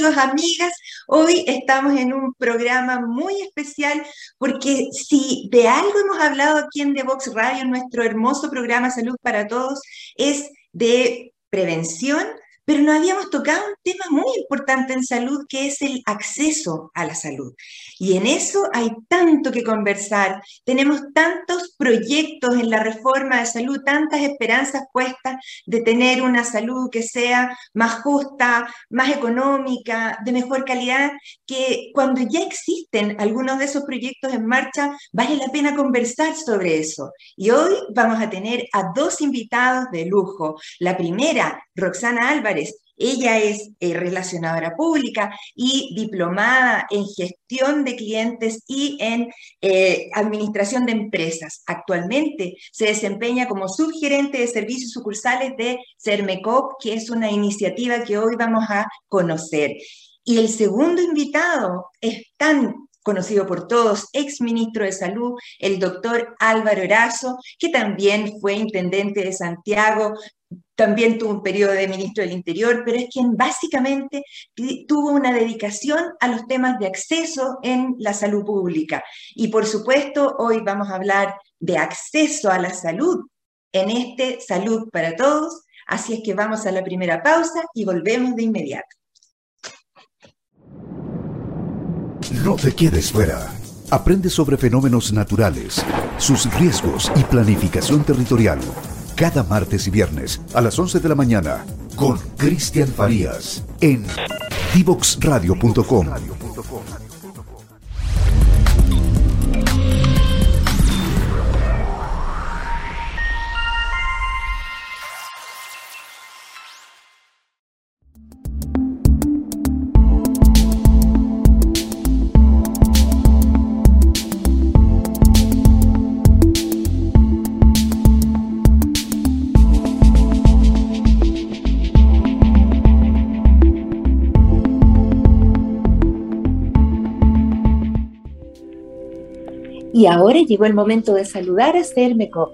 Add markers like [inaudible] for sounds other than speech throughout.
amigos, amigas? Hoy estamos en un programa muy especial porque si de algo hemos hablado aquí en The Vox Radio, nuestro hermoso programa Salud para Todos, es de prevención, pero no habíamos tocado un tema muy importante en salud que es el acceso a la salud. Y en eso hay tanto que conversar. Tenemos tantos proyectos en la reforma de salud, tantas esperanzas puestas de tener una salud que sea más justa, más económica, de mejor calidad, que cuando ya existen algunos de esos proyectos en marcha, vale la pena conversar sobre eso. Y hoy vamos a tener a dos invitados de lujo. La primera, Roxana Álvarez. Ella es eh, relacionadora pública y diplomada en gestión de clientes y en eh, administración de empresas. Actualmente se desempeña como subgerente de servicios sucursales de CERMECOP, que es una iniciativa que hoy vamos a conocer. Y el segundo invitado es tan conocido por todos, ex ministro de Salud, el doctor Álvaro Erazo, que también fue intendente de Santiago, también tuvo un periodo de ministro del Interior, pero es quien básicamente tuvo una dedicación a los temas de acceso en la salud pública. Y por supuesto, hoy vamos a hablar de acceso a la salud en este Salud para Todos. Así es que vamos a la primera pausa y volvemos de inmediato. No te quedes fuera. Aprende sobre fenómenos naturales, sus riesgos y planificación territorial cada martes y viernes a las 11 de la mañana con Cristian Farías en divoxradio.com. Y ahora llegó el momento de saludar a Cermeco.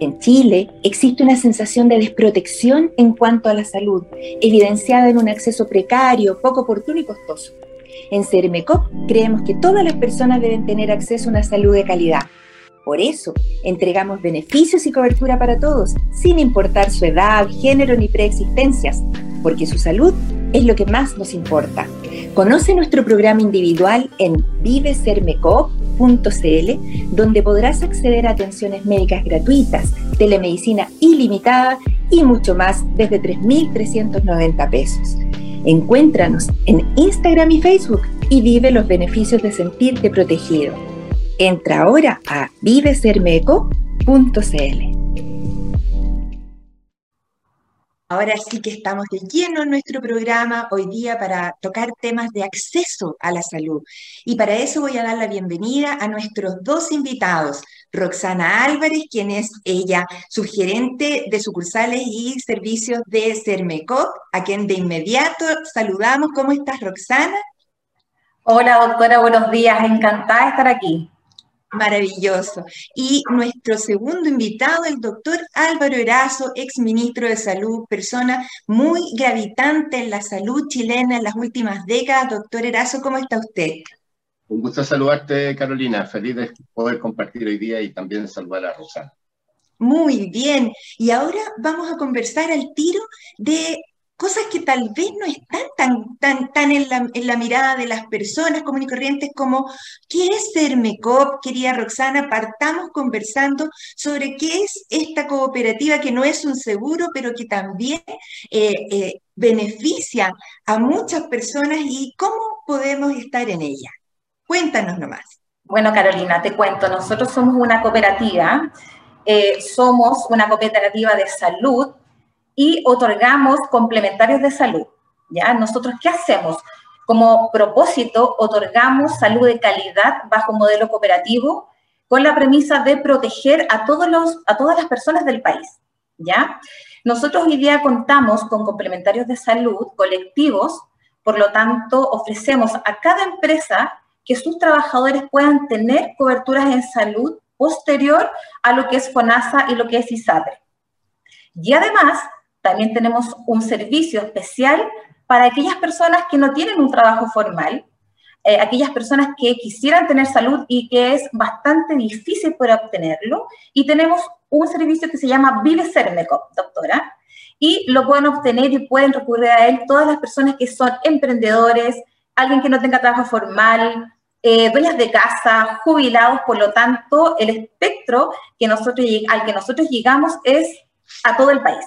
En Chile existe una sensación de desprotección en cuanto a la salud, evidenciada en un acceso precario, poco oportuno y costoso. En Cermecop creemos que todas las personas deben tener acceso a una salud de calidad. Por eso, entregamos beneficios y cobertura para todos, sin importar su edad, género ni preexistencias, porque su salud es lo que más nos importa. Conoce nuestro programa individual en vivesermecop.cl, donde podrás acceder a atenciones médicas gratuitas, telemedicina ilimitada y mucho más desde 3.390 pesos. Encuéntranos en Instagram y Facebook y vive los beneficios de sentirte protegido. Entra ahora a vivesermeco.cl. Ahora sí que estamos de lleno en nuestro programa hoy día para tocar temas de acceso a la salud. Y para eso voy a dar la bienvenida a nuestros dos invitados. Roxana Álvarez, quien es ella subgerente de sucursales y servicios de Cermecop, a quien de inmediato saludamos. ¿Cómo estás, Roxana? Hola, doctora, buenos días. Encantada de estar aquí. Maravilloso. Y nuestro segundo invitado, el doctor Álvaro Erazo, ex ministro de Salud, persona muy gravitante en la salud chilena en las últimas décadas. Doctor Erazo, ¿cómo está usted? Un gusto saludarte, Carolina. Feliz de poder compartir hoy día y también saludar a Rosana. Muy bien. Y ahora vamos a conversar al tiro de cosas que tal vez no están tan, tan, tan en, la, mirada de las personas comunes y corrientes como qué es Cermecop, querida Roxana, partamos conversando sobre qué es esta cooperativa que no es un seguro, pero que también eh, eh, beneficia a muchas personas y cómo podemos estar en ella. Cuéntanos nomás. Bueno, Carolina, te cuento, nosotros somos una cooperativa, eh, somos una cooperativa de salud y otorgamos complementarios de salud. ¿ya? Nosotros, ¿qué hacemos? Como propósito, otorgamos salud de calidad bajo modelo cooperativo con la premisa de proteger a, todos los, a todas las personas del país. ¿ya? Nosotros hoy día contamos con complementarios de salud colectivos, por lo tanto, ofrecemos a cada empresa que sus trabajadores puedan tener coberturas en salud posterior a lo que es FONASA y lo que es ISAPRE. Y además, también tenemos un servicio especial para aquellas personas que no tienen un trabajo formal, eh, aquellas personas que quisieran tener salud y que es bastante difícil poder obtenerlo. Y tenemos un servicio que se llama Vive Cermecop, doctora, y lo pueden obtener y pueden recurrir a él todas las personas que son emprendedores, alguien que no tenga trabajo formal, eh, dueñas de casa, jubilados, por lo tanto, el espectro que nosotros, al que nosotros llegamos es a todo el país.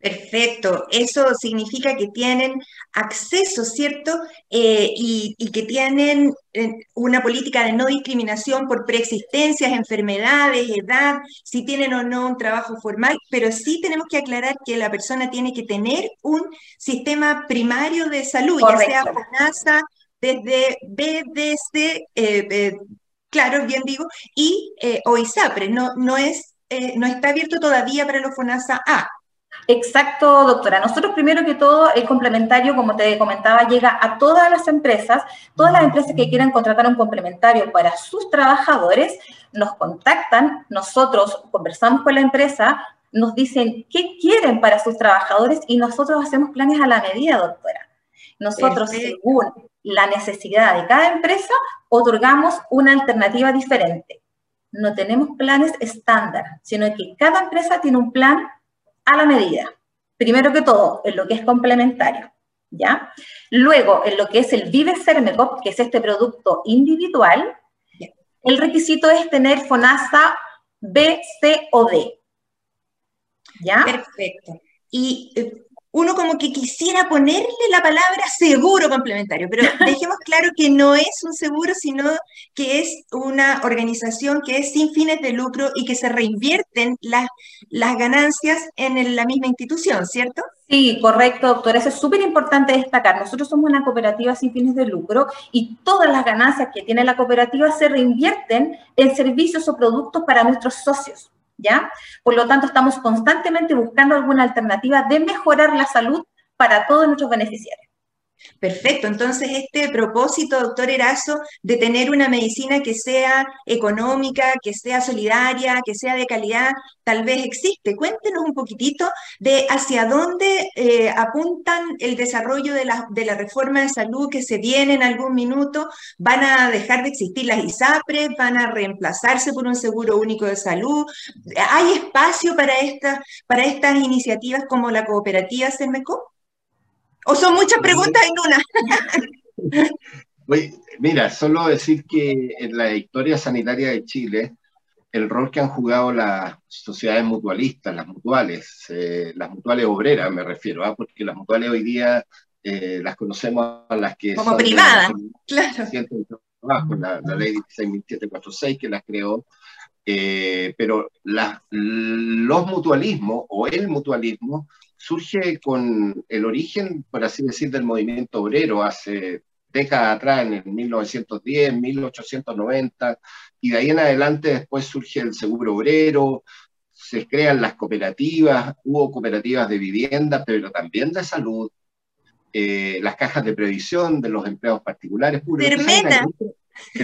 Perfecto, eso significa que tienen acceso, ¿cierto? Eh, y, que tienen eh, una política de no discriminación por preexistencias, enfermedades, edad, si tienen o no un trabajo formal, pero sí tenemos que aclarar que la persona tiene que tener un sistema primario de salud, ya sea FONASA, desde BDC, eh, claro, bien digo, y o ISAPRE, no, no, es, no está abierto todavía para los FONASA A. Exacto, doctora. Nosotros primero que todo, el complementario, como te comentaba, llega a todas las empresas, todas las empresas que quieran contratar un complementario para sus trabajadores, nos contactan, nosotros conversamos con la empresa, nos dicen qué quieren para sus trabajadores y nosotros hacemos planes a la medida, doctora. Nosotros, según la necesidad de cada empresa, otorgamos una alternativa diferente. No tenemos planes estándar, sino que cada empresa tiene un plan a la medida. Primero que todo, en lo que es complementario, ¿ya? Luego, en lo que es el Vive Cermecop, que es este producto individual, el requisito es tener FONASA B, C o D. ¿Ya? Perfecto. Y eh, uno como que quisiera ponerle la palabra seguro complementario, pero [laughs] dejemos claro que no es un seguro, sino que es una organización que es sin fines de lucro y que se reinvierten las, las ganancias en la misma institución, ¿cierto? Sí, correcto, doctor. Eso es súper importante destacar. Nosotros somos una cooperativa sin fines de lucro y todas las ganancias que tiene la cooperativa se reinvierten en servicios o productos para nuestros socios. ¿Ya? Por lo tanto, estamos constantemente buscando alguna alternativa de mejorar la salud para todos nuestros beneficiarios. Perfecto, entonces este propósito, doctor Erazo, de tener una medicina que sea económica, que sea solidaria, que sea de calidad, tal vez existe. Cuéntenos un poquitito de hacia dónde eh, apuntan el desarrollo de la, de la, reforma de salud que se viene en algún minuto. ¿Van a dejar de existir las ISAPRES? ¿Van a reemplazarse por un seguro único de salud? ¿Hay espacio para, esta, para estas iniciativas como la cooperativa CERMECO? ¿O son muchas preguntas en una? [laughs] mira, solo decir que en la historia sanitaria de Chile, el rol que han jugado las sociedades mutualistas, las mutuales, eh, las mutuales obreras me refiero, ¿ah? porque las mutuales hoy día eh, las conocemos a las que... Como privadas, claro. la, la ley 16.746 que las creó, eh, pero los mutualismos o el mutualismo surge con el origen, por así decir, del movimiento obrero hace décadas atrás, en el 1910, 1890, y de ahí en adelante después surge el seguro obrero, se crean las cooperativas, hubo cooperativas de vivienda, pero también de salud, eh, las cajas de previsión de los empleados particulares.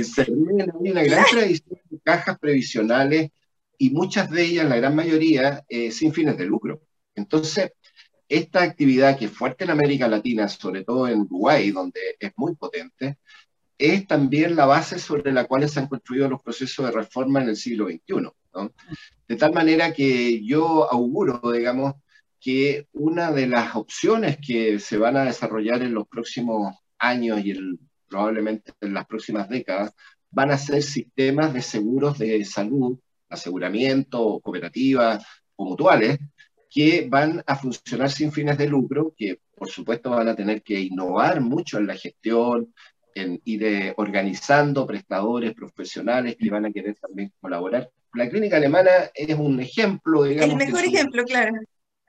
Cermena. Hay una gran tradición de cajas previsionales y muchas de ellas, la gran mayoría, eh, sin fines de lucro. Entonces, esta actividad que es fuerte en América Latina, sobre todo en Uruguay, donde es muy potente, es también la base sobre la cual se han construido los procesos de reforma en el siglo XXI. De tal manera que yo auguro, digamos, que una de las opciones que se van a desarrollar en los próximos años y probablemente en las próximas décadas van a ser sistemas de seguros de salud, aseguramiento, cooperativas o mutuales, que van a funcionar sin fines de lucro, que por supuesto van a tener que innovar mucho en la gestión, en ir organizando prestadores profesionales que van a querer también colaborar. La clínica alemana es un ejemplo, digamos. El mejor ejemplo, claro.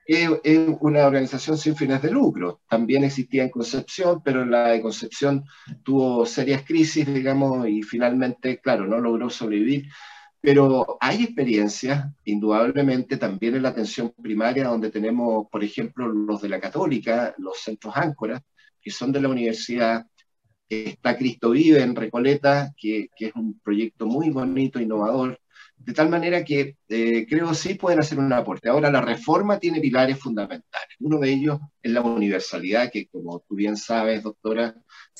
Es, es, una organización sin fines de lucro. También existía en Concepción, pero la de Concepción tuvo serias crisis, digamos, y finalmente, claro, no logró sobrevivir pero hay experiencias, indudablemente, también en la atención primaria, donde tenemos, por ejemplo, los de la Católica, los centros áncoras, que son de la universidad. Está Cristo Vive en Recoleta, que, que es un proyecto muy bonito, innovador. De tal manera que eh, creo sí pueden hacer un aporte. Ahora, la reforma tiene pilares fundamentales. Uno de ellos es la universalidad, que como tú bien sabes, doctora,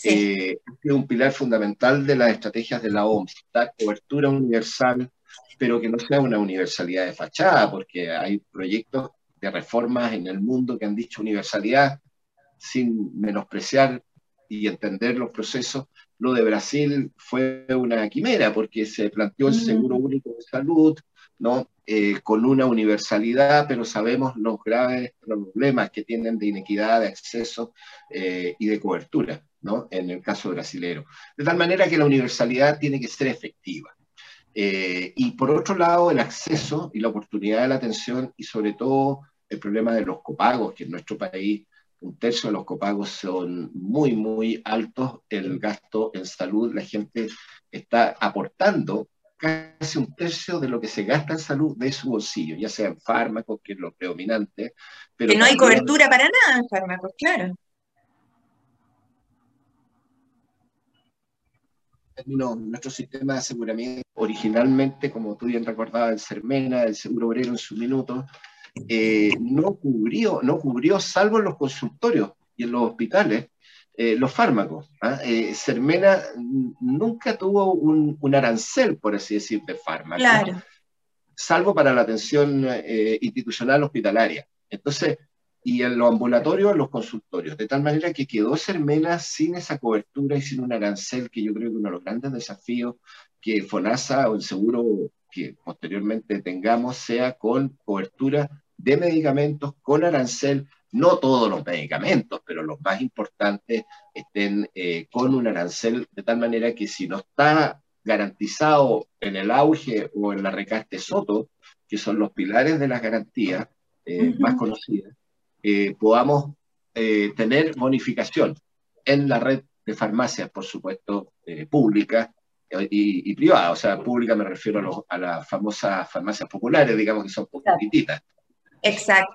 eh, es un pilar fundamental de las estrategias de la OMS, dar cobertura universal, pero que no sea una universalidad de fachada, porque hay proyectos de reformas en el mundo que han dicho universalidad sin menospreciar y entender los procesos, lo de Brasil fue una quimera porque se planteó el mm. seguro único de salud, ¿no? Eh, con una universalidad, pero sabemos los graves problemas que tienen de inequidad, de acceso eh, y de cobertura, ¿no? En el caso brasilero. De tal manera que la universalidad tiene que ser efectiva. Eh, y por otro lado, el acceso y la oportunidad de la atención y sobre todo el problema de los copagos, que en nuestro país un tercio de los copagos son muy, muy altos. El gasto en salud, la gente está aportando casi un tercio de lo que se gasta en salud de su bolsillo, ya sea en fármacos, que es lo predominante. Pero que no hay cobertura para nada en fármacos, claro. nuestro sistema de aseguramiento, originalmente, como tú bien recordabas, el Cermena, el Seguro Obrero en su minuto, eh, no, cubrió, no cubrió, salvo en los consultorios y en los hospitales, eh, los fármacos. ¿ah? Eh, Cermena nunca tuvo un, arancel, por así decir, de fármacos, salvo para la atención institucional hospitalaria. Entonces, y en los ambulatorios, en los consultorios, de tal manera que quedó Cermena sin esa cobertura y sin un arancel, que yo creo que uno de los grandes desafíos que FONASA o el seguro que posteriormente tengamos sea con cobertura de medicamentos con arancel, no todos los medicamentos, pero los más importantes estén eh, con un arancel, de tal manera que si no está garantizado en el auge o en la recaste Soto, que son los pilares de las garantías eh, más conocidas, eh, podamos tener bonificación en la red de farmacias, por supuesto, públicas, y, privada, o sea, pública me refiero a, las famosas farmacias populares, digamos que son poquititas. Exacto.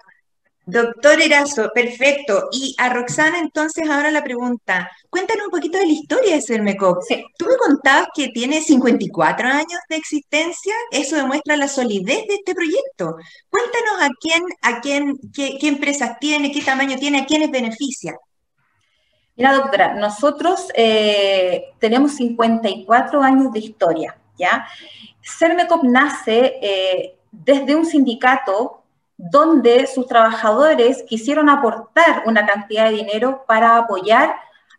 Doctor Erazo, perfecto. Y a Roxana, entonces, ahora la pregunta. Cuéntanos un poquito de la historia de Cermecop. Tú me contabas que tiene 54 años de existencia. Eso demuestra la solidez de este proyecto. Cuéntanos a quién, a quién, qué, qué empresas tiene, qué tamaño tiene, a quiénes beneficia. Mira, doctora, nosotros eh, tenemos 54 años de historia, ¿ya? CERMECOP nace eh, desde un sindicato donde sus trabajadores quisieron aportar una cantidad de dinero para apoyar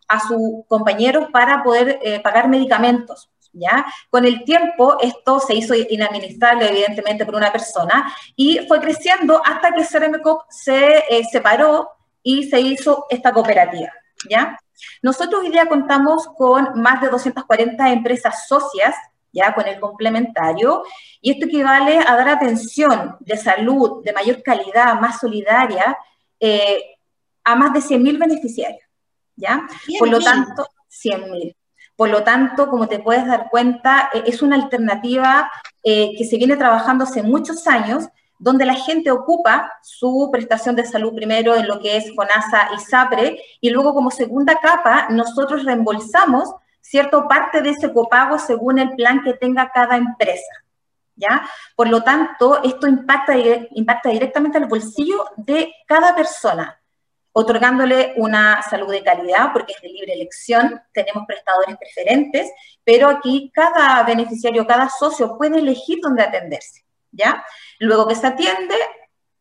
a sus compañeros para poder eh, pagar medicamentos. ¿Ya? Con el tiempo esto se hizo inadministrable evidentemente por una persona y fue creciendo hasta que CERMECOP se separó y se hizo esta cooperativa. ¿ya? Nosotros hoy día contamos con más de 240 empresas socias, ya con el complementario, y esto equivale a dar atención de salud de mayor calidad, más solidaria, eh, a más de 100.000 beneficiarios, ¿ya? Por lo tanto, 100.000. Por lo tanto, como te puedes dar cuenta, eh, es una alternativa eh, que se viene trabajando hace muchos años donde la gente ocupa su prestación de salud primero en lo que es FONASA y SAPRE, y luego como segunda capa nosotros reembolsamos cierto parte de ese copago según el plan que tenga cada empresa. ¿Ya? Por lo tanto, esto impacta, impacta directamente al bolsillo de cada persona, otorgándole una salud de calidad, porque es de libre elección, tenemos prestadores preferentes, pero aquí cada beneficiario, cada socio puede elegir dónde atenderse. ¿ya? Luego que se atiende,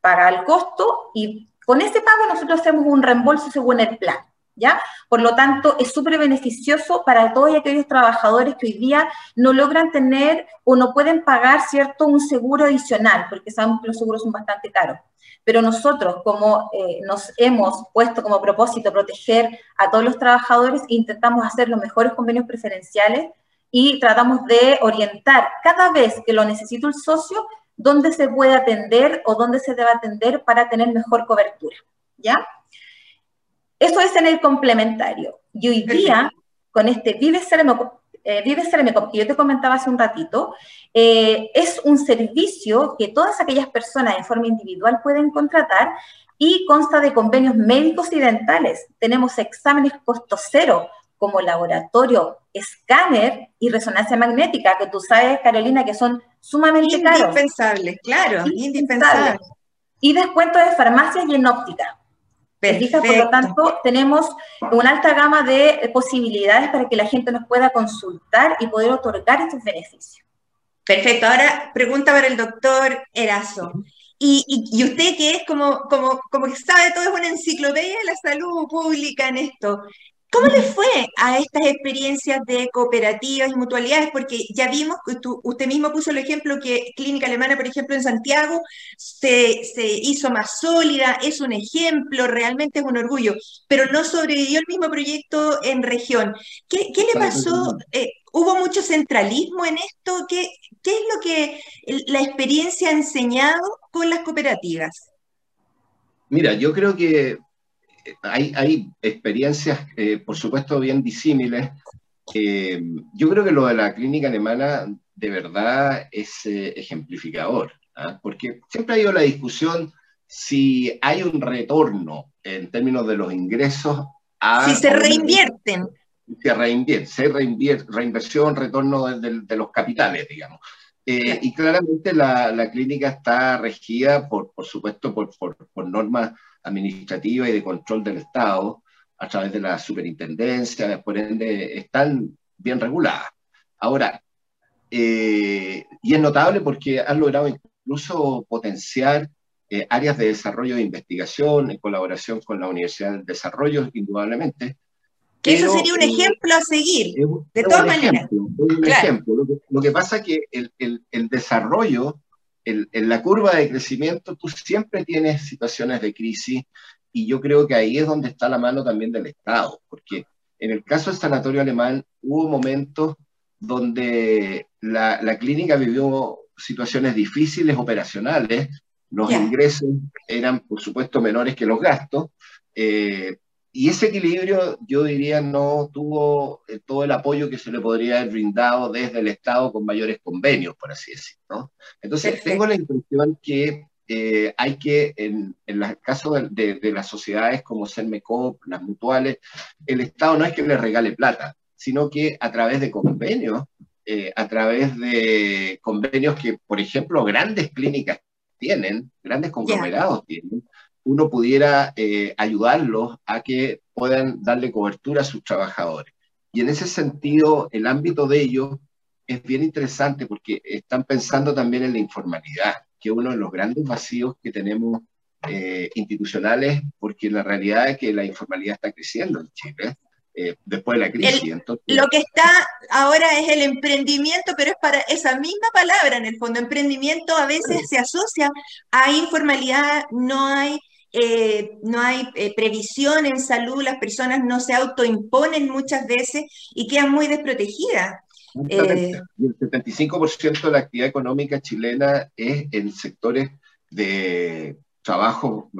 paga el costo y con ese pago nosotros hacemos un reembolso según el plan, ¿ya? Por lo tanto, es súper beneficioso para todos aquellos trabajadores que hoy día no logran tener o no pueden pagar, ¿cierto?, un seguro adicional, porque sabemos que los seguros son bastante caros. Pero nosotros, como eh, nos hemos puesto como propósito proteger a todos los trabajadores, intentamos hacer los mejores convenios preferenciales y tratamos de orientar cada vez que lo necesita el socio dónde se puede atender o dónde se debe atender para tener mejor cobertura, ¿ya? Eso es en el complementario. Y hoy día, con este Vive Ceremecop, eh, Vive que yo te comentaba hace un ratito, eh, es un servicio que todas aquellas personas en forma individual pueden contratar y consta de convenios médicos y dentales. Tenemos exámenes costo cero como laboratorio, escáner y resonancia magnética, que tú sabes, Carolina, que son sumamente caros. Indispensable, claro, indispensable. Y descuento de farmacias y en óptica. Por lo tanto, tenemos una alta gama de posibilidades para que la gente nos pueda consultar y poder otorgar estos beneficios. Perfecto. Ahora, pregunta para el doctor Erazo. Y, y, usted que es como, como, como que sabe todo, es una enciclopedia de la salud pública en esto. ¿Cómo le [laughs] fue a estas experiencias de cooperativas y mutualidades? Porque ya vimos, usted mismo puso el ejemplo que Clínica Alemana, por ejemplo, en Santiago, se, hizo más sólida, es un ejemplo, realmente es un orgullo, pero no sobrevivió el mismo proyecto en región. ¿Qué, le pasó? Eh, ¿Hubo mucho centralismo en esto? ¿Qué, ¿Qué es lo que la experiencia ha enseñado con las cooperativas? Mira, yo creo que hay, experiencias, eh, por supuesto, bien disímiles. Eh, yo creo que lo de la clínica alemana de verdad es eh, ejemplificador, ¿ah? porque siempre ha ido la discusión si hay un retorno en términos de los ingresos a... Si se reinvierten. Se reinvierte, se reinvierte, reinversión, retorno de, los capitales, digamos. y claramente la, la, clínica está regida, por, por supuesto, por, por, por normas administrativa y de control del Estado a través de la superintendencia, por ende, están bien reguladas. Ahora, eh, y es notable porque han logrado incluso potenciar eh, áreas de desarrollo de investigación en colaboración con la Universidad del Desarrollo, indudablemente. Que eso sería un ejemplo a seguir, de todas maneras. un ejemplo. Lo que, lo que, pasa es que el, el, el desarrollo en la curva de crecimiento tú siempre tienes situaciones de crisis y yo creo que ahí es donde está la mano también del Estado, porque en el caso del sanatorio alemán hubo momentos donde la, la clínica vivió situaciones difíciles operacionales, los ingresos eran por supuesto menores que los gastos, eh, y ese equilibrio, yo diría, no tuvo eh, todo el apoyo que se le podría haber brindado desde el Estado con mayores convenios, por así decirlo. Entonces, tengo la impresión que eh, hay que, en, en el caso de, de, las sociedades como Cermecop, las mutuales, el Estado no es que le regale plata, sino que a través de convenios, eh, a través de convenios que, por ejemplo, grandes clínicas tienen, grandes conglomerados tienen, uno pudiera eh, ayudarlos a que puedan darle cobertura a sus trabajadores. Y en ese sentido, el ámbito de ellos es bien interesante porque están pensando también en la informalidad, que es uno de los grandes vacíos que tenemos eh, institucionales, porque la realidad es que la informalidad está creciendo en Chile. Eh, después de la crisis. lo que está ahora es el emprendimiento, pero es para esa misma palabra en el fondo. Emprendimiento a veces se asocia a informalidad, no hay eh, no hay eh, previsión en salud, las personas no se autoimponen muchas veces y quedan muy desprotegidas. Eh, el 75% de la actividad económica chilena es en sectores de trabajo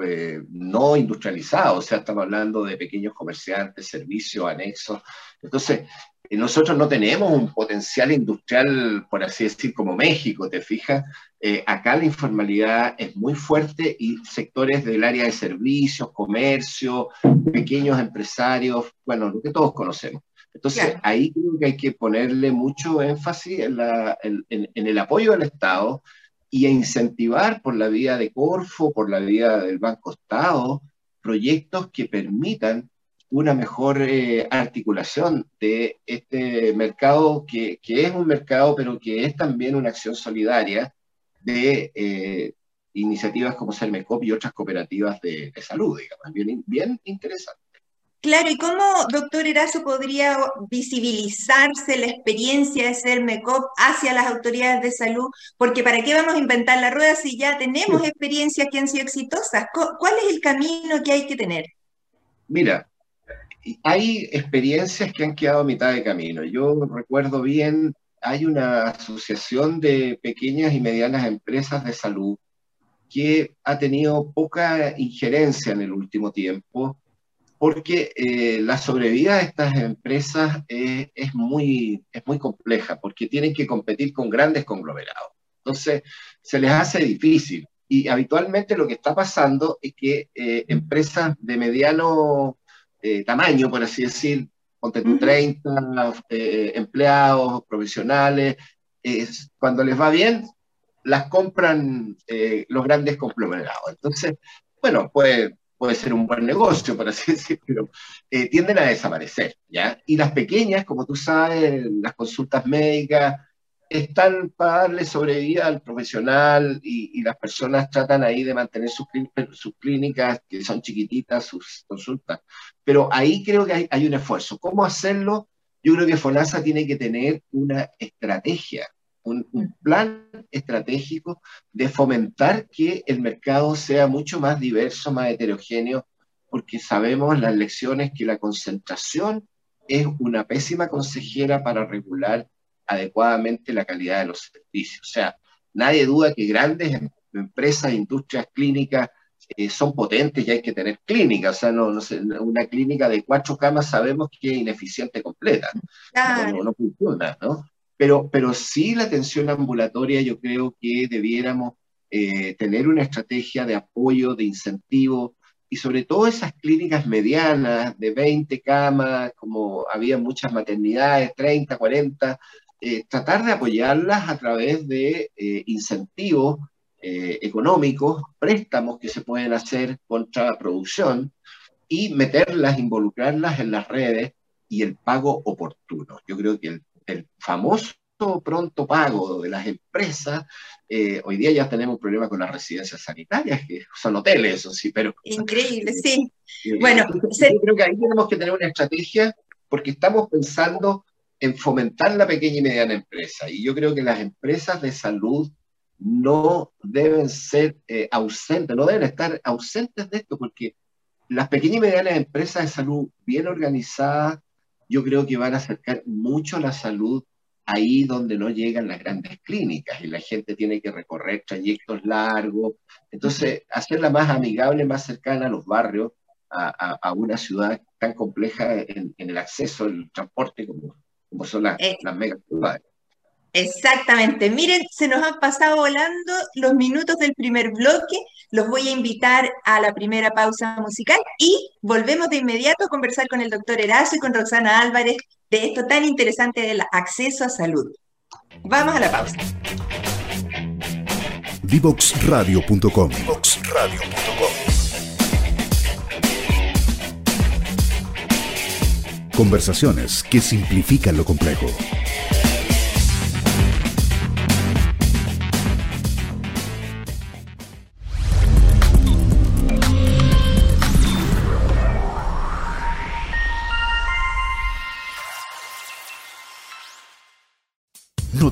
no industrializado, o sea, estamos hablando de pequeños comerciantes, servicios, anexos. Entonces, nosotros no tenemos un potencial industrial, por así decir, como México, ¿te fijas? Eh, acá la informalidad es muy fuerte y sectores del área de servicios, comercio, pequeños empresarios, bueno, lo que todos conocemos. Entonces, ahí creo que hay que ponerle mucho énfasis en, en, el apoyo del Estado y a incentivar por la vía de Corfo, por la vía del Banco Estado, proyectos que permitan una mejor eh, articulación de este mercado, que, que, es un mercado, pero que es también una acción solidaria de eh, iniciativas como Sermecop y otras cooperativas de, salud, digamos, bien, bien interesante. Claro, ¿y cómo, doctor Erazo, podría visibilizarse la experiencia de Sermecop hacia las autoridades de salud? Porque ¿para qué vamos a inventar la rueda si ya tenemos experiencias que han sido exitosas? ¿Cuál es el camino que hay que tener? Mira, hay experiencias que han quedado a mitad de camino. Yo recuerdo bien, hay una asociación de pequeñas y medianas empresas de salud que ha tenido poca injerencia en el último tiempo porque eh, la sobrevida de estas empresas es, muy, es muy compleja, porque tienen que competir con grandes conglomerados. Entonces, se les hace difícil. Y habitualmente lo que está pasando es que eh, empresas de mediano eh, tamaño, por así decir, ponte tú 30 eh, empleados profesionales, cuando les va bien, las compran eh, los grandes conglomerados. Entonces, bueno, puede, puede ser un buen negocio, por así [laughs] decirlo, eh, tienden a desaparecer, ¿ya? Y las pequeñas, como tú sabes, las consultas médicas, están para darle sobrevida al profesional y, las personas tratan ahí de mantener sus, clínicas, que son chiquititas, sus consultas. Pero ahí creo que hay un esfuerzo. ¿Cómo hacerlo? Yo creo que FONASA tiene que tener una estrategia un, plan estratégico de fomentar que el mercado sea mucho más diverso, más heterogéneo, porque sabemos las lecciones que la concentración es una pésima consejera para regular adecuadamente la calidad de los servicios. O sea, nadie duda que grandes em, empresas, industrias clínicas eh, son potentes y hay que tener clínicas. O sea, no, una clínica de cuatro camas sabemos que es ineficiente completa. No, no, funciona, ¿no? Pero, pero sí la atención ambulatoria yo creo que debiéramos eh, tener una estrategia de apoyo, de incentivo, y sobre todo esas clínicas medianas de 20 camas, como había muchas maternidades, 30, 40, eh, tratar de apoyarlas a través de eh, incentivos económicos, préstamos que se pueden hacer contra la producción y meterlas, involucrarlas en las redes y el pago oportuno. Yo creo que el el famoso pronto pago de las empresas, eh, hoy día ya tenemos problemas con las residencias sanitarias, que son hoteles, eso sí, pero... Increíble, [laughs] sí. Eh, bueno, yo creo que ahí tenemos que tener una estrategia porque estamos pensando en fomentar la pequeña y mediana empresa. Y yo creo que las empresas de salud no deben ser eh, ausentes, no deben estar ausentes de esto, porque las pequeñas y medianas empresas de salud bien organizadas, yo creo que van a acercar mucho la salud ahí donde no llegan las grandes clínicas y la gente tiene que recorrer trayectos largos. Entonces, hacerla más amigable, más cercana a los barrios, a, una ciudad tan compleja en, el acceso, el transporte como, como son las, eh, las ciudades. Exactamente. Miren, se nos han pasado volando los minutos del primer bloque. Los voy a invitar a la primera pausa musical y volvemos de inmediato a conversar con el doctor Erazo y con Roxana Álvarez de esto tan interesante del acceso a salud. Vamos a la pausa. Divoxradio.com Conversaciones que simplifican lo complejo.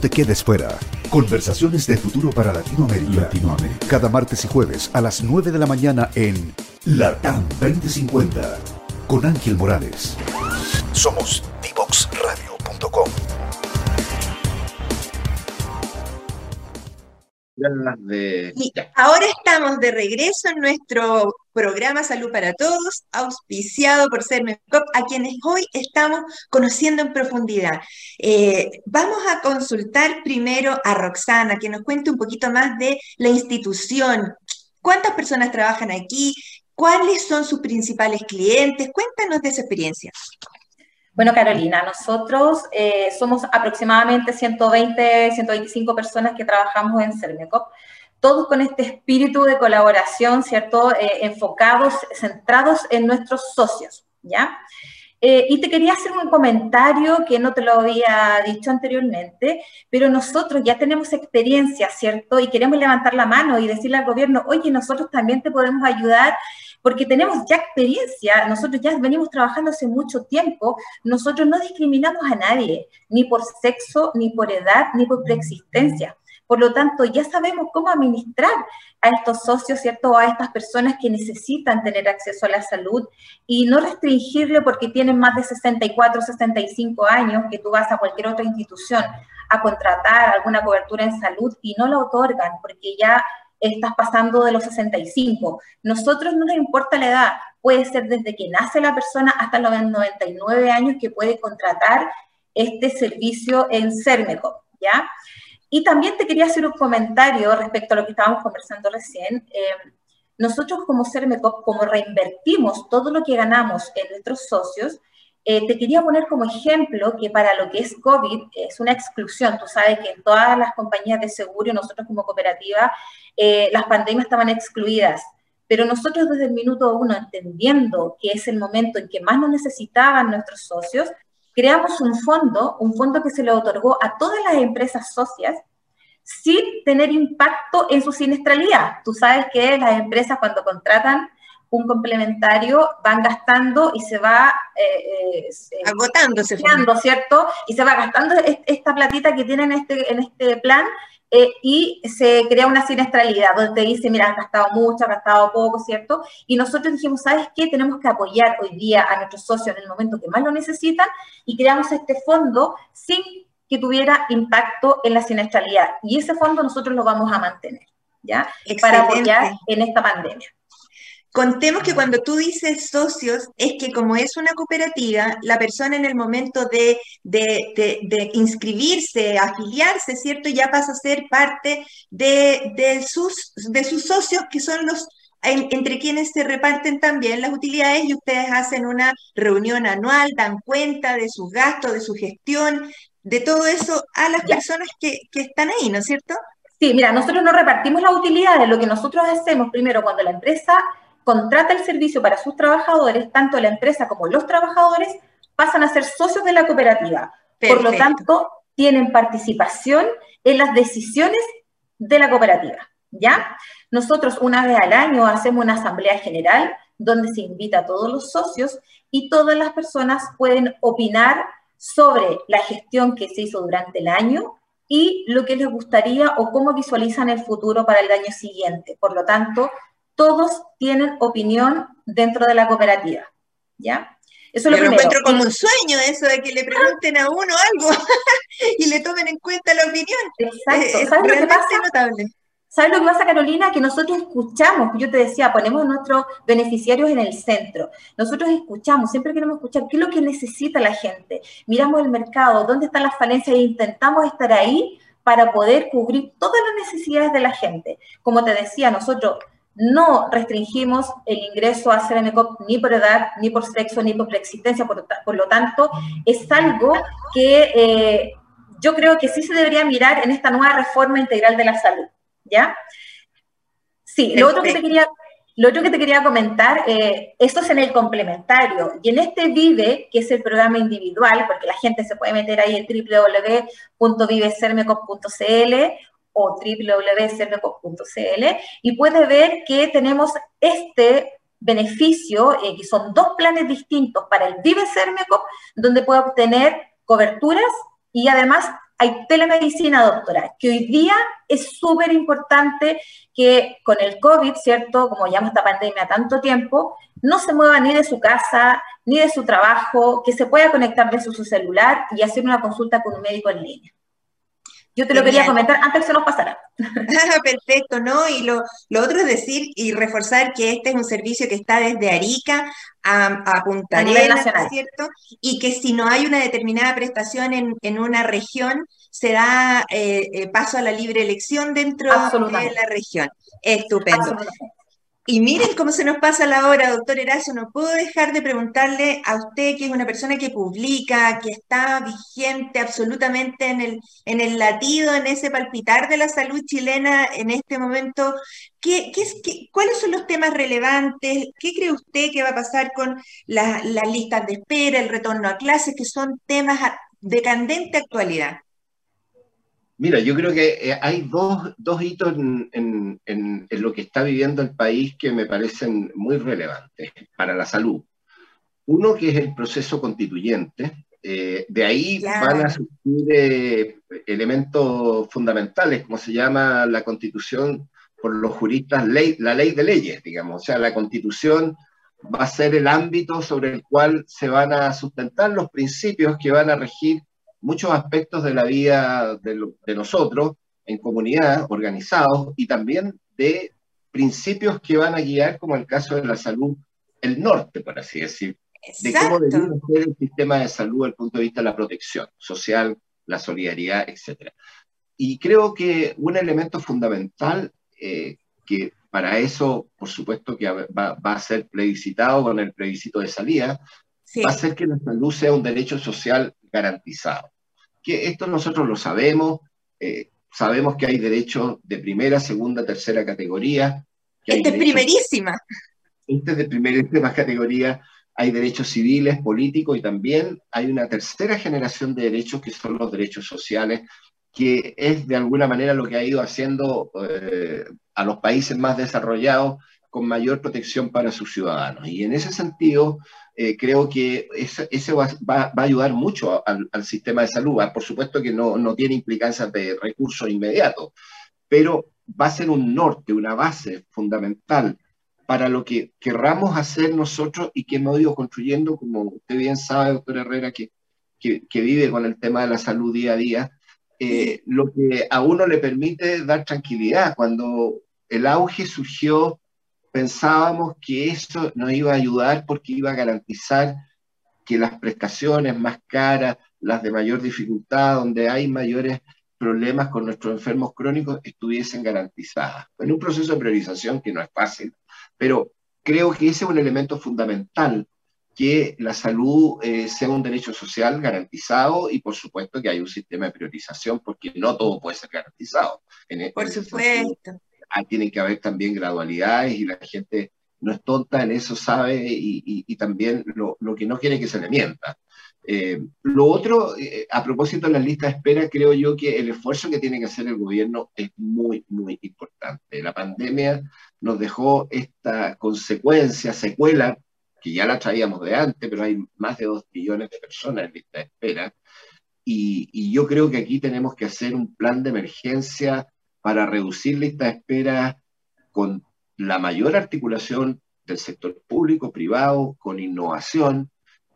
Te quedes fuera. Conversaciones de futuro para Latinoamérica. Latinoamérica. Cada martes y jueves a las 9 de la mañana en Latam 2050 con Ángel Morales. Somos ahora estamos de regreso en nuestro programa Salud para Todos, auspiciado por Sermecop, a quienes hoy estamos conociendo en profundidad. Eh, vamos a consultar primero a Roxana, que nos cuente un poquito más de la institución. ¿Cuántas personas trabajan aquí? ¿Cuáles son sus principales clientes? Cuéntanos de esa experiencia. Bueno, Carolina, nosotros eh, somos aproximadamente 120, 125 personas que trabajamos en Cermecop, todos con este espíritu de colaboración, ¿cierto? Eh, enfocados, centrados en nuestros socios, ¿ya? Eh, y te quería hacer un comentario que no te lo había dicho anteriormente, pero nosotros ya tenemos experiencia, ¿cierto? Y queremos levantar la mano y decirle al gobierno, oye, nosotros también te podemos ayudar porque tenemos ya experiencia, nosotros ya venimos trabajando hace mucho tiempo, nosotros no discriminamos a nadie, ni por sexo, ni por edad, ni por preexistencia. Por lo tanto, ya sabemos cómo administrar a estos socios, ¿cierto? A estas personas que necesitan tener acceso a la salud y no restringirle porque tienen más de 64, 65 años, que tú vas a cualquier otra institución a contratar alguna cobertura en salud y no la otorgan porque ya estás pasando de los 65. Nosotros no nos importa la edad, puede ser desde que nace la persona hasta los 99 años que puede contratar este servicio en Cermeco, ¿ya? Y también te quería hacer un comentario respecto a lo que estábamos conversando recién. Eh, nosotros como Cermeco, como reinvertimos todo lo que ganamos en nuestros socios, eh, te quería poner como ejemplo que para lo que es COVID es una exclusión. Tú sabes que en todas las compañías de seguro, nosotros como cooperativa, eh, las pandemias estaban excluidas. Pero nosotros desde el minuto uno, entendiendo que es el momento en que más nos necesitaban nuestros socios, creamos un fondo, un fondo que se le otorgó a todas las empresas socias sin tener impacto en su siniestralidad. Tú sabes que las empresas cuando contratan un complementario van gastando y se va eh, eh agotando, ¿cierto? Y se va gastando esta platita que tienen en este, en este plan eh, y se crea una siniestralidad donde te dice, mira, has gastado mucho, has gastado poco, ¿cierto? Y nosotros dijimos, ¿sabes qué? Tenemos que apoyar hoy día a nuestros socios en el momento que más lo necesitan y creamos este fondo sin que tuviera impacto en la siniestralidad. Y ese fondo nosotros lo vamos a mantener, ¿ya? Para apoyar en esta pandemia. Contemos que cuando tú dices socios, es que como es una cooperativa, la persona en el momento de, de, inscribirse, afiliarse, ¿cierto? Ya pasa a ser parte de, sus, de sus socios, que son los entre quienes se reparten también las utilidades y ustedes hacen una reunión anual, dan cuenta de sus gastos, de su gestión, de todo eso a las personas que, que están ahí, ¿no es cierto? Sí, mira, nosotros no repartimos las utilidades, lo que nosotros hacemos primero cuando la empresa contrata el servicio para sus trabajadores, tanto la empresa como los trabajadores pasan a ser socios de la cooperativa. Por lo tanto, tienen participación en las decisiones de la cooperativa. ¿Ya? Nosotros una vez al año hacemos una asamblea general donde se invita a todos los socios y todas las personas pueden opinar sobre la gestión que se hizo durante el año y lo que les gustaría o cómo visualizan el futuro para el año siguiente. Por lo tanto, todos tienen opinión dentro de la cooperativa, ¿ya? Eso es lo, lo encuentro como un sueño eso de que le pregunten a uno algo [laughs] y le tomen en cuenta la opinión. Exacto. Es ¿Sabes lo que pasa? notable. ¿Sabes lo que pasa, Carolina? Que nosotros escuchamos, yo te decía, ponemos a nuestros beneficiarios en el centro. Nosotros escuchamos, siempre queremos escuchar qué es lo que necesita la gente. Miramos el mercado, dónde están las falencias e intentamos estar ahí para poder cubrir todas las necesidades de la gente. Como te decía, nosotros no restringimos el ingreso a CRMCOP ni por edad, ni por sexo, ni por preexistencia, por, lo tanto, es algo que eh, yo creo que sí se debería mirar en esta nueva reforma integral de la salud, ¿ya? Sí, lo otro que te quería, lo otro que te quería comentar, eh, esto es en el complementario, y en este VIVE, que es el programa individual, porque la gente se puede meter ahí en www.vivecermecop.cl o www.cermecop.cl y puede ver que tenemos este beneficio, eh, que son dos planes distintos para el Vive Cermecop, donde puede obtener coberturas y además hay telemedicina, doctora, que hoy día es súper importante que con el COVID, ¿cierto? Como llevamos esta pandemia tanto tiempo, no se mueva ni de su casa, ni de su trabajo, que se pueda conectar desde su celular y hacer una consulta con un médico en línea. Yo te lo quería comentar antes que se nos pasara. Perfecto, ¿no? Y lo, otro es decir y reforzar que este es un servicio que está desde Arica a, Punta Arenas, ¿cierto? Y que si no hay una determinada prestación en, una región, se da eh, eh, paso a la libre elección dentro de la región. Estupendo. Y miren cómo se nos pasa la hora, doctor Erazo. No puedo dejar de preguntarle a usted, que es una persona que publica, que está vigente absolutamente en el, en el latido, en ese palpitar de la salud chilena en este momento. ¿Qué, qué, ¿Cuáles son los temas relevantes? ¿Qué cree usted que va a pasar con las listas de espera, el retorno a clases, que son temas de candente actualidad? Mira, yo creo que eh, hay dos, hitos en, lo que está viviendo el país que me parecen muy relevantes para la salud. Uno que es el proceso constituyente. Eh, de ahí van a surgir eh, elementos fundamentales, como se llama la constitución por los juristas, ley, la ley de leyes, digamos. O sea, la constitución va a ser el ámbito sobre el cual se van a sustentar los principios que van a regir muchos aspectos de la vida de, nosotros en comunidad, organizados, y también de principios que van a guiar, como el caso de la salud, el norte, por así decir, de cómo debe ser el sistema de salud desde el punto de vista de la protección social, la solidaridad, etc. Y creo que un elemento fundamental, eh, que para eso, por supuesto, que va, va, a ser plebiscitado con el plebiscito de salida, va a hacer que la salud sea un derecho social garantizado. Que esto nosotros lo sabemos, eh, sabemos que hay derechos de primera, segunda, tercera categoría. Esta es primerísima. Este es de primerísima categoría. Hay derechos civiles, políticos y también hay una tercera generación de derechos que son los derechos sociales, que es de alguna manera lo que ha ido haciendo eh, a los países más desarrollados con mayor protección para sus ciudadanos. Y en ese sentido, eh, creo que ese, va, va, a ayudar mucho al, sistema de salud. Ah, por supuesto que no, no tiene implicancias de recursos inmediatos, pero va a ser un norte, una base fundamental para lo que querramos hacer nosotros y que hemos ido construyendo, como usted bien sabe, doctor Herrera, que, que, que vive con el tema de la salud día a día, eh, lo que a uno le permite dar tranquilidad. Cuando el auge surgió pensábamos que eso nos iba a ayudar porque iba a garantizar que las prestaciones más caras, las de mayor dificultad, donde hay mayores problemas con nuestros enfermos crónicos, estuviesen garantizadas. En un proceso de priorización que no es fácil, pero creo que ese es un elemento fundamental, que la salud eh, sea un derecho social garantizado y por supuesto que hay un sistema de priorización porque no todo puede ser garantizado. E-, por supuesto tienen que haber también gradualidades y la gente no es tonta, en eso sabe y, también lo, que no quiere que se le mienta. Eh, lo otro, eh, a propósito de las listas de espera, creo yo que el esfuerzo que tiene que hacer el gobierno es muy, muy importante. La pandemia nos dejó esta consecuencia, secuela, que ya la traíamos de antes, pero hay más de dos millones de personas en lista de espera. Y, y yo creo que aquí tenemos que hacer un plan de emergencia para reducir lista de espera con la mayor articulación del sector público, privado, con innovación,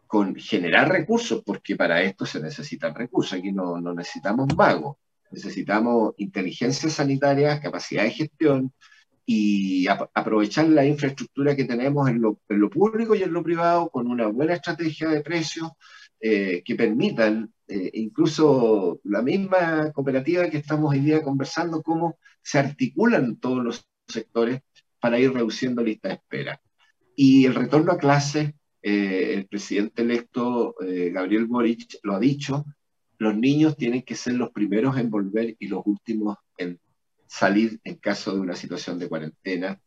con generar recursos, porque para esto se necesitan recursos. Aquí no, necesitamos magos, necesitamos inteligencia sanitaria, capacidad de gestión y aprovechar la infraestructura que tenemos en lo, público y en lo privado con una buena estrategia de precios eh, que permitan eh, incluso la misma cooperativa que estamos hoy día conversando, cómo se articulan todos los sectores para ir reduciendo lista de espera. Y el retorno a clase, eh, el presidente electo eh, Gabriel Boric lo ha dicho, los niños tienen que ser los primeros en volver y los últimos en salir en caso de una situación de cuarentena.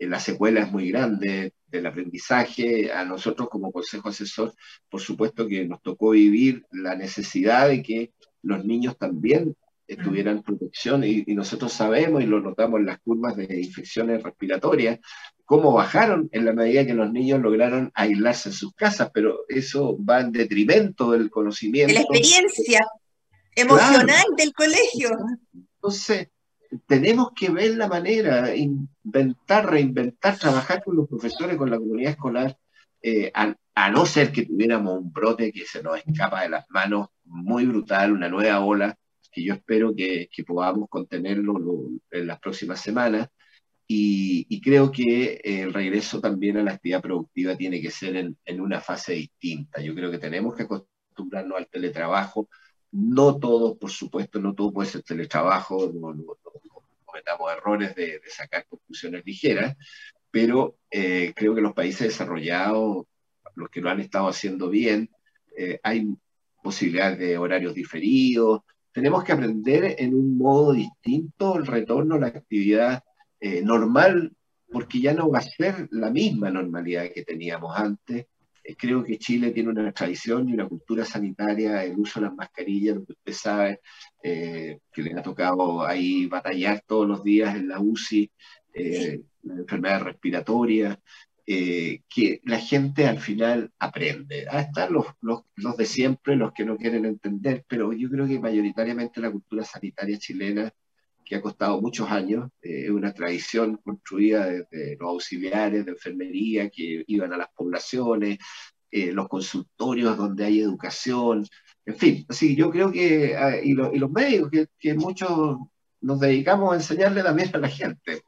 La secuela es muy grande, del aprendizaje, a nosotros como consejo asesor, por supuesto que nos tocó vivir la necesidad de que los niños también tuvieran protección y, nosotros sabemos y lo notamos en las curvas de infecciones respiratorias, cómo bajaron en la medida que los niños lograron aislarse en sus casas, pero eso va en detrimento del conocimiento. De la experiencia emocional del colegio. Entonces, tenemos que ver la manera, inventar, reinventar, trabajar con los profesores, con la comunidad escolar, eh, a, no ser que tuviéramos un brote que se nos escapa de las manos muy brutal, una nueva ola, que yo espero que, podamos contenerlo en las próximas semanas. Y, creo que el regreso también a la actividad productiva tiene que ser en, en una fase distinta. Yo creo que tenemos que acostumbrarnos al teletrabajo, no todo, por supuesto, no todo puede ser teletrabajo, no, cometamos errores de, sacar conclusiones ligeras, pero eh, creo que los países desarrollados, los que lo han estado haciendo bien, eh, hay posibilidades de horarios diferidos. Tenemos que aprender en un modo distinto el retorno a la actividad eh, normal, porque ya no va a ser la misma normalidad que teníamos antes creo que Chile tiene una tradición y una cultura sanitaria, el uso de las mascarillas, lo que usted sabe, eh, que le ha tocado ahí batallar todos los días en la UCI, eh, la enfermedad respiratoria, que la gente al final aprende. Ah, están los, los, los, de siempre, los que no quieren entender, pero yo creo que mayoritariamente la cultura sanitaria chilena que ha costado muchos años, es una tradición construida desde los auxiliares de enfermería que iban a las poblaciones, eh, los consultorios donde hay educación, en fin, así yo creo que, ah, y, los médicos, que, que, muchos nos dedicamos a enseñarle también a la gente.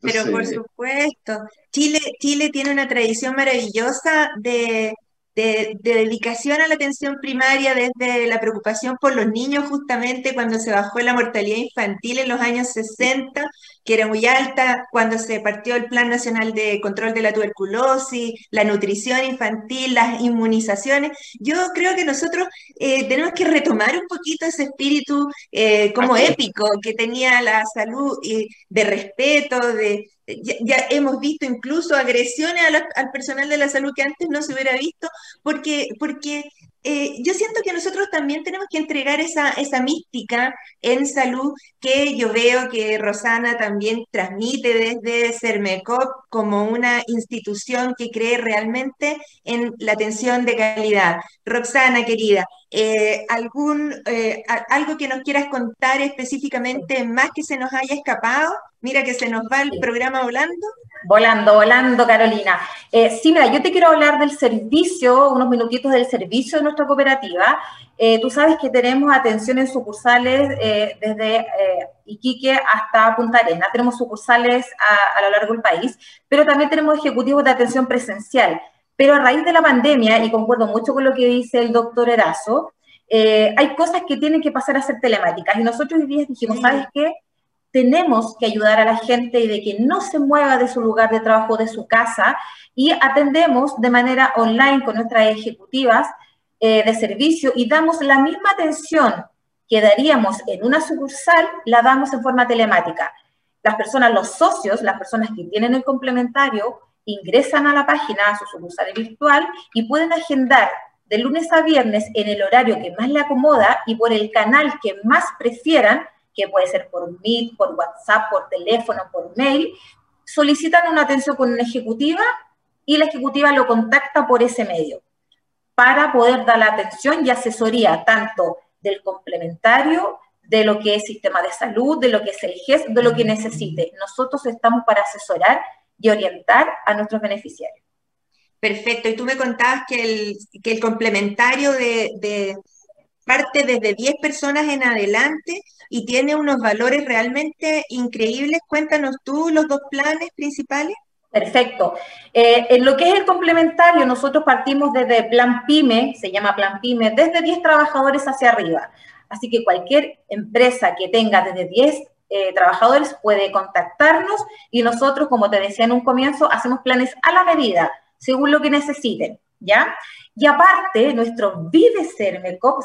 Pero por supuesto, Chile, Chile tiene una tradición maravillosa de, de, dedicación a la atención primaria desde la preocupación por los niños justamente cuando se bajó la mortalidad infantil en los años 60, que era muy alta, cuando se partió el Plan Nacional de Control de la Tuberculosis, la nutrición infantil, las inmunizaciones. Yo creo que nosotros eh, tenemos que retomar un poquito ese espíritu eh, como épico que tenía la salud y de respeto, de, ya, hemos visto incluso agresiones al personal de la salud que antes no se hubiera visto, porque, porque eh, yo siento que nosotros también tenemos que entregar esa, esa mística en salud que yo veo que Rosana también transmite desde Cermecop como una institución que cree realmente en la atención de calidad. Roxana, querida, eh, algún, eh, algo que nos quieras contar específicamente más que se nos haya escapado. Mira que se nos va el programa volando. Volando, volando, Carolina. Eh, sí, mira, yo te quiero hablar del servicio, unos minutitos del servicio de nuestra cooperativa. tú sabes que tenemos atención en sucursales desde Iquique hasta Punta Arena. Tenemos sucursales a, a lo largo del país, pero también tenemos ejecutivos de atención presencial. Pero a raíz de la pandemia, y concuerdo mucho con lo que dice el doctor Erazo, eh, hay cosas que tienen que pasar a ser telemáticas. Y nosotros hoy día dijimos, ¿sabes qué? Tenemos que ayudar a la gente y de que no se mueva de su lugar de trabajo, de su casa, y atendemos de manera online con nuestras ejecutivas eh, de servicio y damos la misma atención que daríamos en una sucursal, la damos en forma telemática. Las personas, los socios, las personas que tienen el complementario, ingresan a la página, a su sucursal virtual y pueden agendar de lunes a viernes en el horario que más le acomoda y por el canal que más prefieran, que puede ser por Meet, por WhatsApp, por teléfono, por mail, solicitan una atención con una ejecutiva y la ejecutiva lo contacta por ese medio para poder dar la atención y asesoría tanto del complementario, de lo que es sistema de salud, de lo que es el GES, de lo que necesite. Nosotros estamos para asesorar y orientar a nuestros beneficiarios. Perfecto, y tú me contabas que el, que el complementario de, parte desde 10 personas en adelante y tiene unos valores realmente increíbles. Cuéntanos tú los dos planes principales. Perfecto. Eh, en lo que es el complementario, nosotros partimos desde Plan PYME, se llama Plan PYME, desde 10 trabajadores hacia arriba. Así que cualquier empresa que tenga desde 10 eh, trabajadores puede contactarnos y nosotros, como te decía en un comienzo, hacemos planes a la medida, según lo que necesiten, ¿ya? Y aparte, nuestro Vive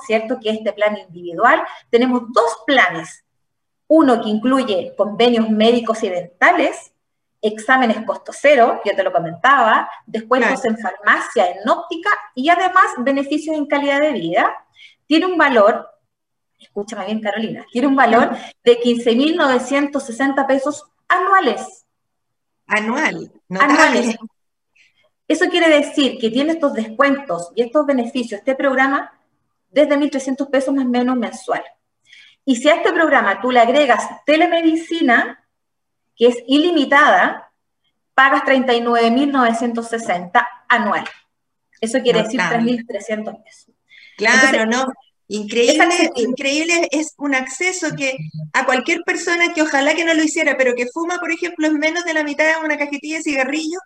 ¿cierto? Que este plan individual, tenemos dos planes. Uno que incluye convenios médicos y dentales, exámenes costo cero, yo te lo comentaba, descuentos en farmacia, en óptica y además beneficios en calidad de vida. Tiene un valor escúchame bien Carolina, tiene un valor de 15.960 pesos anuales. Anual, anuales. Eso quiere decir que tiene estos descuentos y estos beneficios, este programa, desde 1.300 pesos más o menos mensual. Y si a este programa tú le agregas telemedicina, que es ilimitada, pagas 39.960 anual. Eso quiere decir 3.300 pesos. Claro, no. Increíble, increíble es un acceso que a cualquier persona que ojalá que no lo hiciera, pero que fuma, por ejemplo, en menos de la mitad de una cajetilla de cigarrillo,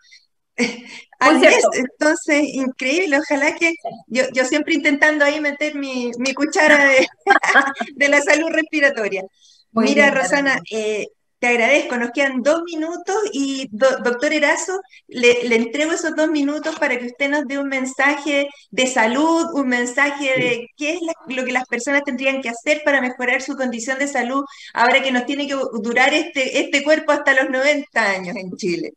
[laughs] al mes. Entonces, increíble, ojalá que yo, yo siempre intentando ahí meter mi, mi cuchara de, [laughs] de, la salud respiratoria. Mira, Rosana, eh, te agradezco, nos quedan dos minutos y doctor Erazo, le, entrego esos dos minutos para que usted nos dé un mensaje de salud, un mensaje de qué es lo que las personas tendrían que hacer para mejorar su condición de salud ahora que nos tiene que durar este, este cuerpo hasta los 90 años en Chile.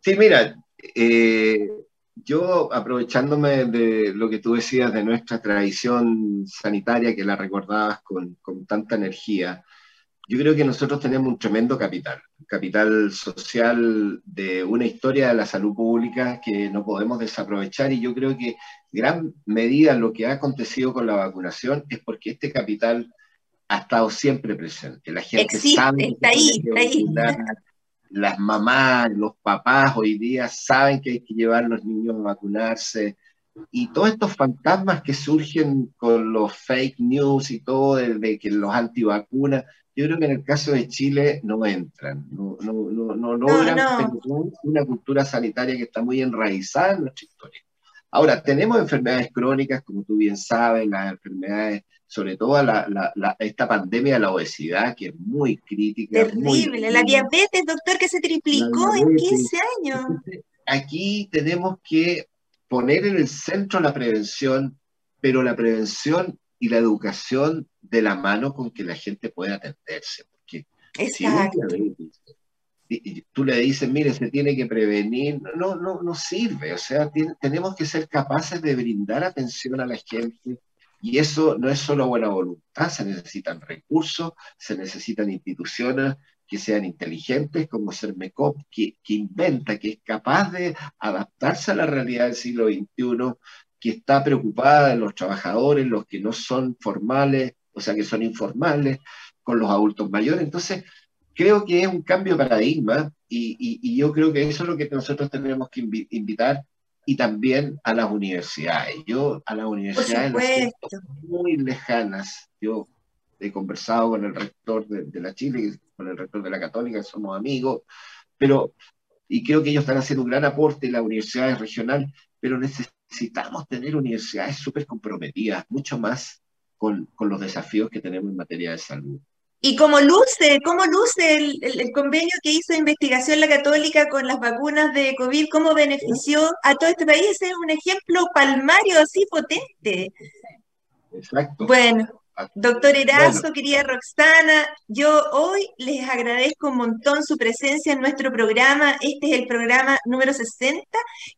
Sí, mira, eh, yo aprovechándome de lo que tú decías de nuestra tradición sanitaria, que la recordabas con, con tanta energía, yo creo que nosotros tenemos un tremendo capital, capital social de una historia de la salud pública que no podemos desaprovechar y yo creo que gran medida lo que ha acontecido con la vacunación es porque este capital ha estado siempre presente. La gente sabe está ahí, está ahí. Las mamás, los papás hoy día saben que hay que llevar a los niños a vacunarse. Y todos estos fantasmas que surgen con los fake news y todo, de que los antivacunas, yo creo que en el caso de Chile no entran, no, no, no, no logran una cultura sanitaria que está muy enraizada en nuestra historia. Ahora, tenemos enfermedades crónicas, como tú bien sabes, las enfermedades, sobre todo la, esta pandemia de la obesidad, que es muy crítica. Terrible, la diabetes, doctor, que se triplicó en 15 años. Aquí tenemos que poner en el centro la prevención, pero la prevención y la educación de la mano con que la gente pueda atenderse. Porque Exacto. si tú le dices, mire, se tiene que prevenir, no, no, no sirve. O sea, tenemos que ser capaces de brindar atención a la gente. Y eso no es solo buena voluntad, se necesitan recursos, se necesitan instituciones que sean inteligentes, como CERMECOP, que, que inventa, que es capaz de adaptarse a la realidad del siglo XXI, que está preocupada de los trabajadores, los que no son formales, o sea, que son informales, con los adultos mayores. Entonces, creo que es un cambio de paradigma y, yo creo que eso es lo que nosotros tenemos que invitar y también a las universidades. Yo a las universidades las siento muy lejanas. Yo he conversado con el rector de, de, la Chile, con el rector de la Católica, somos amigos, pero, y creo que ellos están haciendo un gran aporte en las universidades regionales, pero necesitamos necesitamos tener universidades súper comprometidas, mucho más con, con, los desafíos que tenemos en materia de salud. ¿Y cómo luce, cómo luce el, el, convenio que hizo Investigación La Católica con las vacunas de COVID? ¿Cómo benefició a todo este país? Es un ejemplo palmario así potente. Exacto. Bueno, Doctor Erazo, querida Roxana, yo hoy les agradezco un montón su presencia en nuestro programa. Este es el programa número 60,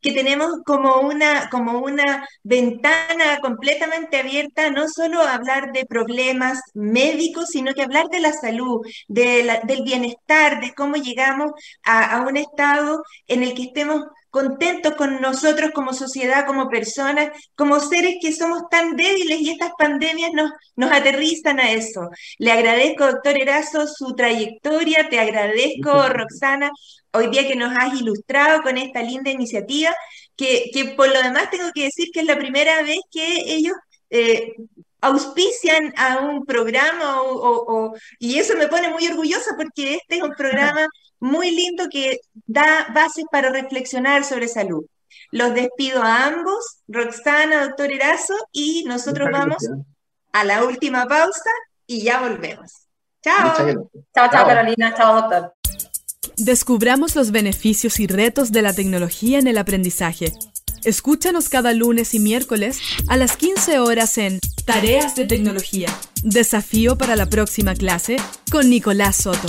que tenemos como una, como una ventana completamente abierta, no solo a hablar de problemas médicos, sino que hablar de la salud, del bienestar, de cómo llegamos a, a un estado en el que estemos contentos con nosotros como sociedad, como personas, como seres que somos tan débiles y estas pandemias nos, nos aterrizan a eso. Le agradezco, doctor Erazo, su trayectoria, te agradezco, Roxana, hoy día que nos has ilustrado con esta linda iniciativa, que, que por lo demás tengo que decir que es la primera vez que ellos eh, auspician a un programa y eso me pone muy orgullosa porque este es un [laughs] programa muy lindo que da bases para reflexionar sobre salud. Los despido a ambos, Roxana, doctor Erazo, y nosotros vamos a la última pausa y ya volvemos. Chao. Chao, chao, Carolina. Chao, doctor. Descubramos los beneficios y retos de la tecnología en el aprendizaje. Escúchanos cada lunes y miércoles a las 15 horas en Tareas de Tecnología. Desafío para la próxima clase con Nicolás Soto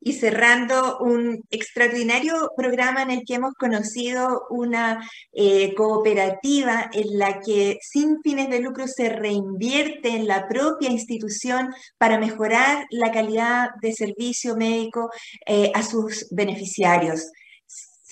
y cerrando un extraordinario programa en el que hemos conocido una eh, cooperativa en la que sin fines de lucro se reinvierte en la propia institución para mejorar la calidad de servicio médico eh, a sus beneficiarios.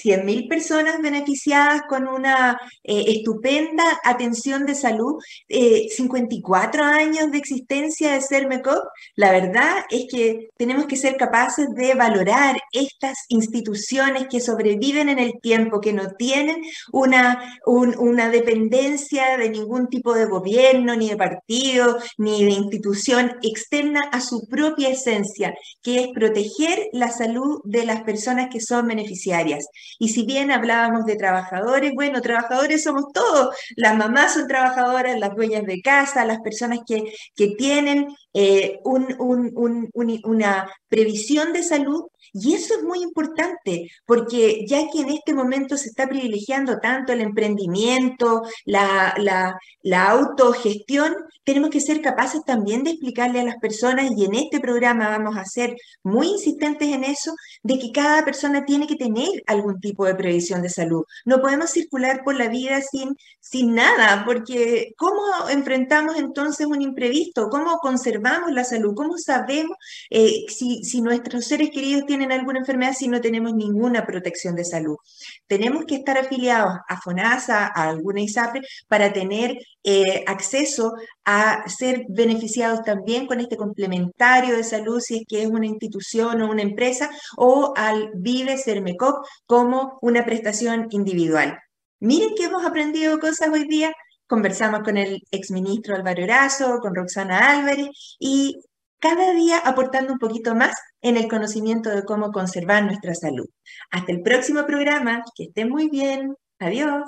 100.000 personas beneficiadas con una eh, estupenda atención de salud, 54 eh, años de existencia de CERMECOP, la verdad es que tenemos que ser capaces de valorar estas instituciones que sobreviven en el tiempo, que no tienen una, una dependencia de ningún tipo de gobierno, ni de partido, ni de institución externa a su propia esencia, que es proteger la salud de las personas que son beneficiarias. Y si bien hablábamos de trabajadores, bueno, trabajadores somos todos. Las mamás son trabajadoras, las dueñas de casa, las personas que, que tienen eh, una previsión de salud y eso es muy importante, porque ya que en este momento se está privilegiando tanto el emprendimiento, la, la, autogestión, tenemos que ser capaces también de explicarle a las personas, y en este programa vamos a ser muy insistentes en eso, de que cada persona tiene que tener algún tipo de previsión de salud. No podemos circular por la vida sin, sin nada, porque ¿cómo enfrentamos entonces un imprevisto? ¿Cómo conservamos la salud? ¿Cómo sabemos eh, si, si nuestros seres queridos tienen alguna enfermedad si no tenemos ninguna protección de salud. Tenemos que estar afiliados a FONASA, a alguna ISAPRE, para tener eh, acceso a ser beneficiados también con este complementario de salud, si es que es una institución o una empresa, o al Vive Sermecop como una prestación individual. Miren que hemos aprendido cosas hoy día. Conversamos con el exministro Álvaro Erazo, con Roxana Álvarez y cada día aportando un poquito más en el conocimiento de cómo conservar nuestra salud. Hasta el próximo programa, que estén muy bien. Adiós.